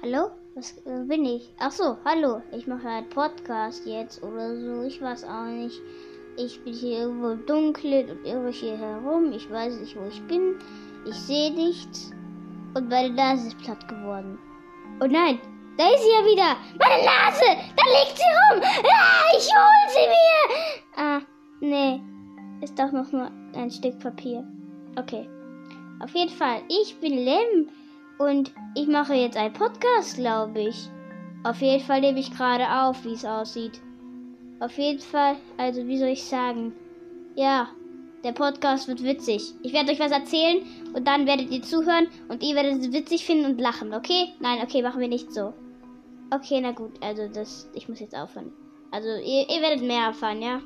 Hallo? Was äh, bin ich? Ach so, hallo. Ich mache einen Podcast jetzt oder so. Ich weiß auch nicht. Ich bin hier irgendwo im Dunkeln und irre hier herum. Ich weiß nicht, wo ich bin. Ich sehe nichts. Und meine Nase ist platt geworden. Oh nein, da ist sie ja wieder. Meine Nase! Da liegt sie rum! Ah, ich hol sie mir! Ah, nee. Ist doch noch nur ein Stück Papier. Okay. Auf jeden Fall, ich bin Lem und ich mache jetzt einen Podcast, glaube ich. Auf jeden Fall nehme ich gerade auf, wie es aussieht. Auf jeden Fall, also wie soll ich sagen? Ja, der Podcast wird witzig. Ich werde euch was erzählen und dann werdet ihr zuhören und ihr werdet es witzig finden und lachen, okay? Nein, okay, machen wir nicht so. Okay, na gut, also das, ich muss jetzt aufhören. Also ihr, ihr werdet mehr erfahren, ja?